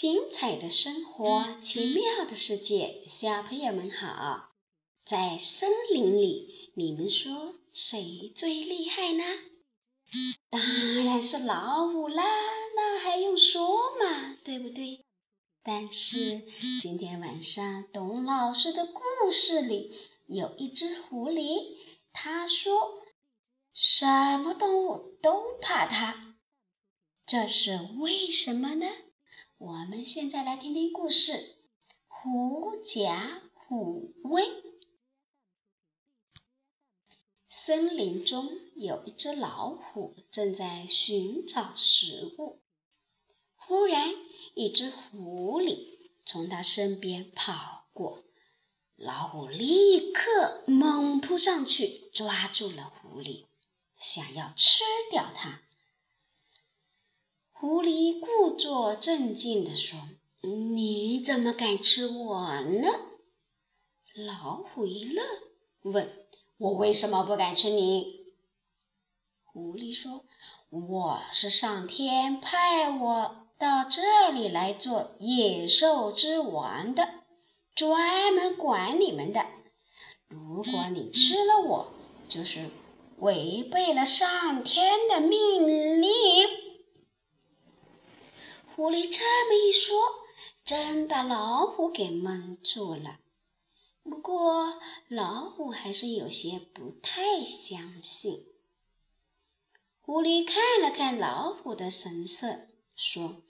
精彩的生活，奇妙的世界，小朋友们好！在森林里，你们说谁最厉害呢？当然是老虎啦，那还用说嘛，对不对？但是今天晚上董老师的故事里有一只狐狸，他说什么动物都怕它，这是为什么呢？我们现在来听听故事，《狐假虎威》。森林中有一只老虎，正在寻找食物。忽然，一只狐狸从它身边跑过，老虎立刻猛扑上去，抓住了狐狸，想要吃掉它。狐狸故作镇静地说：“你怎么敢吃我呢？”老虎一愣，问：“我为什么不敢吃你？”狐狸说：“我是上天派我到这里来做野兽之王的，专门管你们的。如果你吃了我，就是违背了上天的命令。”狐狸这么一说，真把老虎给蒙住了。不过，老虎还是有些不太相信。狐狸看了看老虎的神色，说：“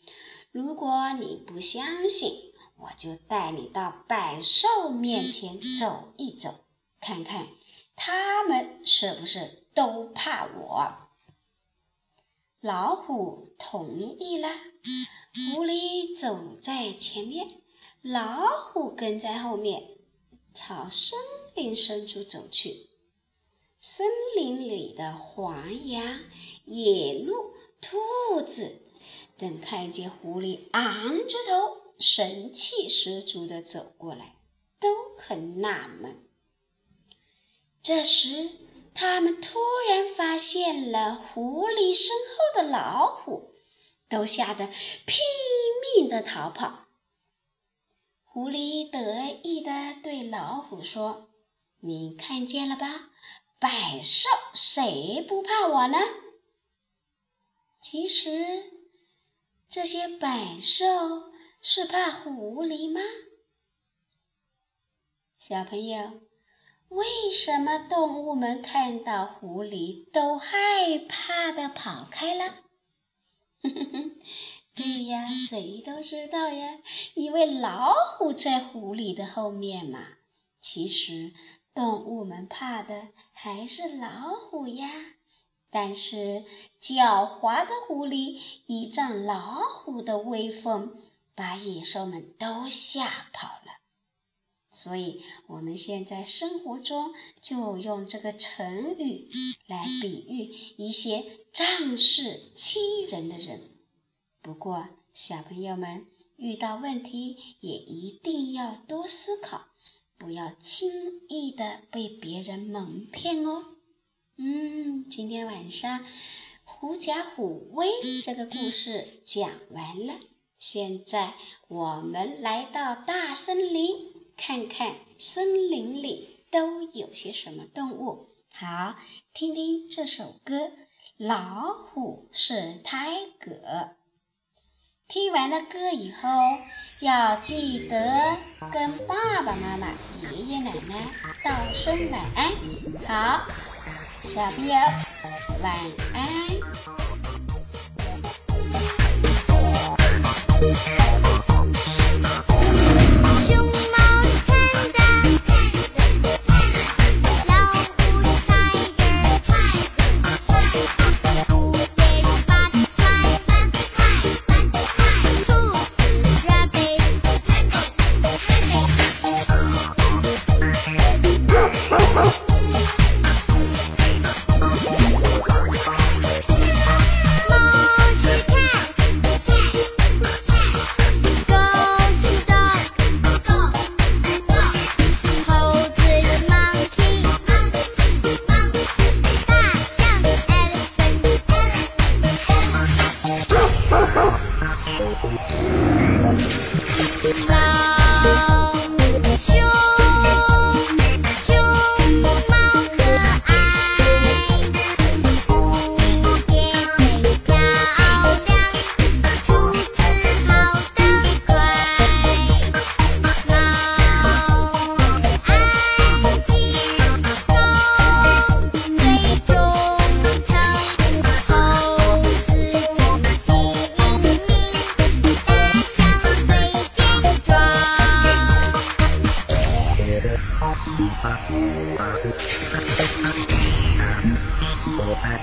如果你不相信，我就带你到百兽面前走一走，看看他们是不是都怕我。”老虎同意了。狐狸走在前面，老虎跟在后面，朝森林深处走去。森林里的黄羊、野鹿、兔子等看见狐狸昂着头、神气十足地走过来，都很纳闷。这时，他们突然发现了狐狸身后的老虎。都吓得拼命的逃跑。狐狸得意的对老虎说：“你看见了吧，百兽谁不怕我呢？”其实，这些百兽是怕狐狸吗？小朋友，为什么动物们看到狐狸都害怕的跑开了？对呀，谁都知道呀，因为老虎在狐狸的后面嘛。其实动物们怕的还是老虎呀，但是狡猾的狐狸依仗老虎的威风，把野兽们都吓跑了。所以我们现在生活中就用这个成语来比喻一些仗势欺人的人。不过，小朋友们遇到问题也一定要多思考，不要轻易的被别人蒙骗哦。嗯，今天晚上《狐假虎威》这个故事讲完了，现在我们来到大森林，看看森林里都有些什么动物。好，听听这首歌，《老虎是胎格》。听完了歌以后，要记得跟爸爸妈妈、爷爷奶奶道声晚安。好，小朋友晚安。Bye. はい。